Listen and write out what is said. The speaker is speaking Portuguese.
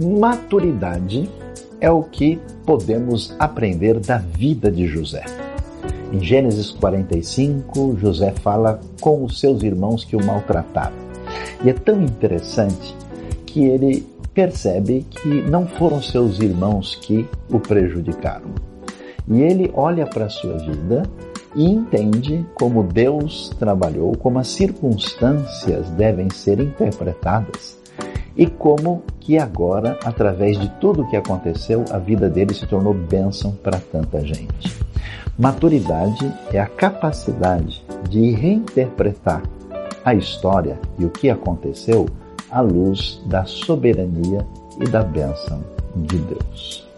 Maturidade é o que podemos aprender da vida de José. Em Gênesis 45, José fala com os seus irmãos que o maltrataram. E é tão interessante que ele percebe que não foram seus irmãos que o prejudicaram. E ele olha para a sua vida e entende como Deus trabalhou, como as circunstâncias devem ser interpretadas e como que agora, através de tudo o que aconteceu, a vida dele se tornou bênção para tanta gente. Maturidade é a capacidade de reinterpretar a história e o que aconteceu à luz da soberania e da bênção de Deus.